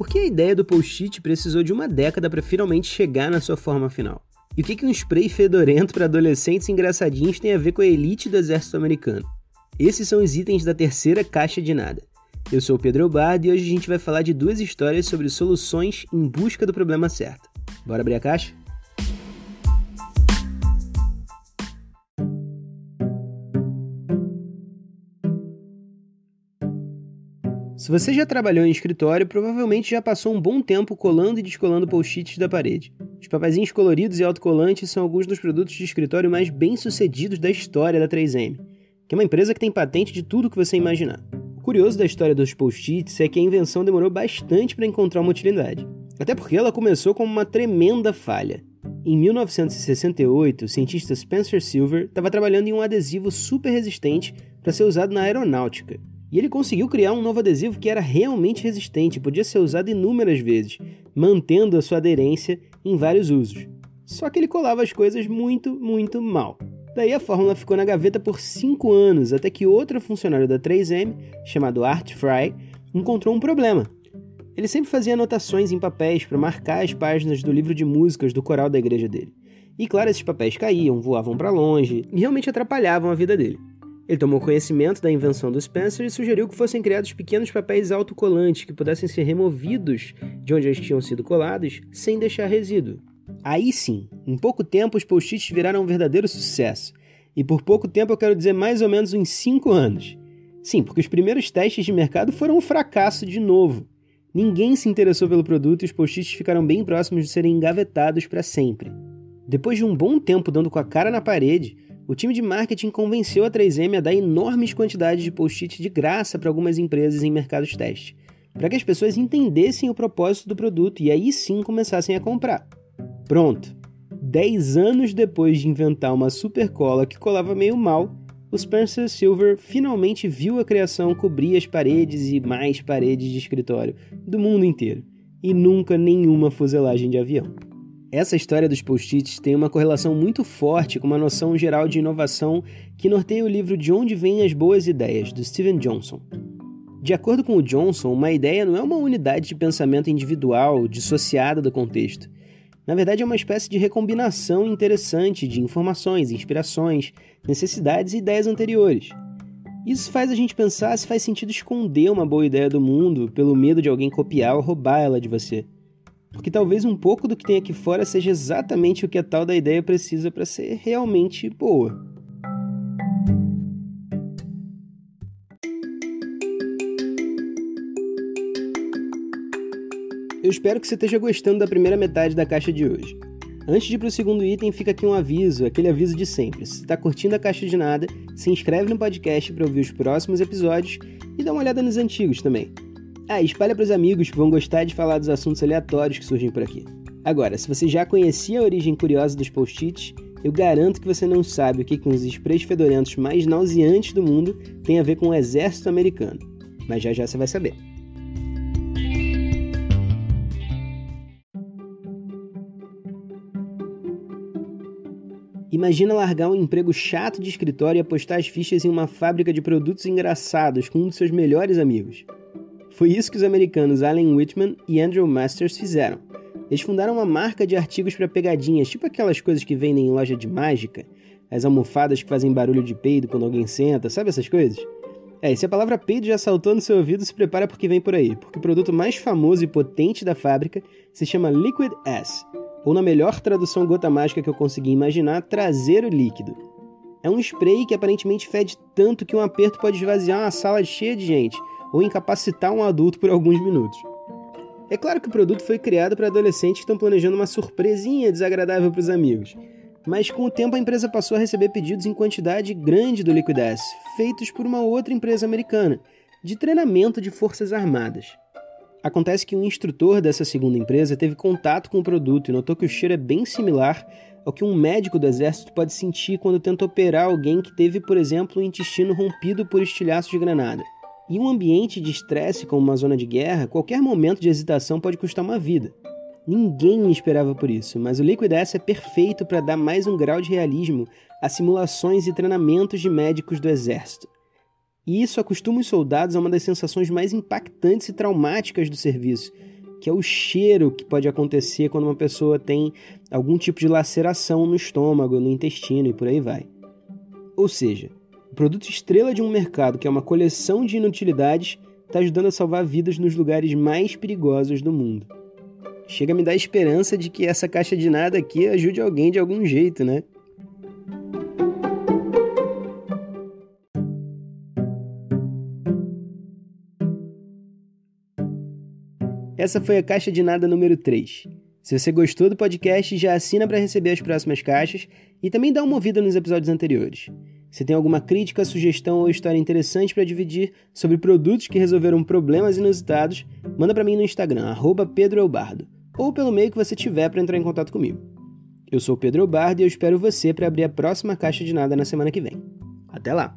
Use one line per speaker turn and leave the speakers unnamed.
Por que a ideia do post-it precisou de uma década para finalmente chegar na sua forma final? E o que, que um spray fedorento para adolescentes engraçadinhos tem a ver com a elite do exército americano? Esses são os itens da terceira caixa de nada. Eu sou o Pedro Elbardo e hoje a gente vai falar de duas histórias sobre soluções em busca do problema certo. Bora abrir a caixa? Se você já trabalhou em escritório, provavelmente já passou um bom tempo colando e descolando post-its da parede. Os papazinhos coloridos e autocolantes são alguns dos produtos de escritório mais bem-sucedidos da história da 3M, que é uma empresa que tem patente de tudo que você imaginar. O curioso da história dos post-its é que a invenção demorou bastante para encontrar uma utilidade. Até porque ela começou como uma tremenda falha. Em 1968, o cientista Spencer Silver estava trabalhando em um adesivo super resistente para ser usado na aeronáutica. E ele conseguiu criar um novo adesivo que era realmente resistente podia ser usado inúmeras vezes, mantendo a sua aderência em vários usos. Só que ele colava as coisas muito, muito mal. Daí a fórmula ficou na gaveta por 5 anos, até que outro funcionário da 3M, chamado Art Fry, encontrou um problema. Ele sempre fazia anotações em papéis para marcar as páginas do livro de músicas do coral da igreja dele. E claro, esses papéis caíam, voavam para longe e realmente atrapalhavam a vida dele. Ele tomou conhecimento da invenção do Spencer e sugeriu que fossem criados pequenos papéis autocolantes que pudessem ser removidos de onde eles tinham sido colados sem deixar resíduo. Aí sim, em pouco tempo os post-its viraram um verdadeiro sucesso. E por pouco tempo eu quero dizer mais ou menos uns 5 anos. Sim, porque os primeiros testes de mercado foram um fracasso de novo. Ninguém se interessou pelo produto e os post-its ficaram bem próximos de serem engavetados para sempre. Depois de um bom tempo dando com a cara na parede, o time de marketing convenceu a 3M a dar enormes quantidades de post-it de graça para algumas empresas em mercados teste, para que as pessoas entendessem o propósito do produto e aí sim começassem a comprar. Pronto! 10 anos depois de inventar uma super cola que colava meio mal, o Spencer Silver finalmente viu a criação cobrir as paredes e mais paredes de escritório do mundo inteiro, e nunca nenhuma fuselagem de avião. Essa história dos post-its tem uma correlação muito forte com uma noção geral de inovação que norteia o livro De Onde Vêm as Boas Ideias, do Steven Johnson. De acordo com o Johnson, uma ideia não é uma unidade de pensamento individual dissociada do contexto. Na verdade, é uma espécie de recombinação interessante de informações, inspirações, necessidades e ideias anteriores. Isso faz a gente pensar se faz sentido esconder uma boa ideia do mundo pelo medo de alguém copiar ou roubar ela de você. Porque talvez um pouco do que tem aqui fora seja exatamente o que a tal da ideia precisa para ser realmente boa. Eu espero que você esteja gostando da primeira metade da caixa de hoje. Antes de ir para o segundo item, fica aqui um aviso, aquele aviso de sempre. Se está curtindo a caixa de nada, se inscreve no podcast para ouvir os próximos episódios e dá uma olhada nos antigos também. Ah, espalha para os amigos que vão gostar de falar dos assuntos aleatórios que surgem por aqui. Agora, se você já conhecia a origem curiosa dos post-its, eu garanto que você não sabe o que, que uns sprays fedorentos mais nauseantes do mundo tem a ver com o exército americano. Mas já já você vai saber. Imagina largar um emprego chato de escritório e apostar as fichas em uma fábrica de produtos engraçados com um dos seus melhores amigos. Foi isso que os americanos Alan Whitman e Andrew Masters fizeram. Eles fundaram uma marca de artigos para pegadinhas, tipo aquelas coisas que vendem em loja de mágica, as almofadas que fazem barulho de peido quando alguém senta, sabe essas coisas? É, se a palavra peido já saltou no seu ouvido, se prepara porque vem por aí, porque o produto mais famoso e potente da fábrica se chama Liquid S, ou na melhor tradução gota mágica que eu consegui imaginar, traseiro líquido. É um spray que aparentemente fede tanto que um aperto pode esvaziar uma sala cheia de gente, ou incapacitar um adulto por alguns minutos. É claro que o produto foi criado para adolescentes que estão planejando uma surpresinha desagradável para os amigos, mas com o tempo a empresa passou a receber pedidos em quantidade grande do Liquid S, feitos por uma outra empresa americana, de treinamento de forças armadas. Acontece que um instrutor dessa segunda empresa teve contato com o produto e notou que o cheiro é bem similar ao que um médico do exército pode sentir quando tenta operar alguém que teve, por exemplo, o intestino rompido por estilhaço de granada. Em um ambiente de estresse como uma zona de guerra, qualquer momento de hesitação pode custar uma vida. Ninguém esperava por isso, mas o Liquid S é perfeito para dar mais um grau de realismo a simulações e treinamentos de médicos do exército. E isso acostuma os soldados a uma das sensações mais impactantes e traumáticas do serviço, que é o cheiro que pode acontecer quando uma pessoa tem algum tipo de laceração no estômago, no intestino e por aí vai. Ou seja, o produto estrela de um mercado que é uma coleção de inutilidades está ajudando a salvar vidas nos lugares mais perigosos do mundo. Chega a me dar esperança de que essa caixa de nada aqui ajude alguém de algum jeito, né? Essa foi a caixa de nada número 3. Se você gostou do podcast, já assina para receber as próximas caixas e também dá uma ouvida nos episódios anteriores. Se tem alguma crítica, sugestão ou história interessante para dividir sobre produtos que resolveram problemas inusitados, manda para mim no Instagram, @pedroelbardo, ou pelo meio que você tiver para entrar em contato comigo. Eu sou Pedro Elbardo e eu espero você para abrir a próxima caixa de nada na semana que vem. Até lá!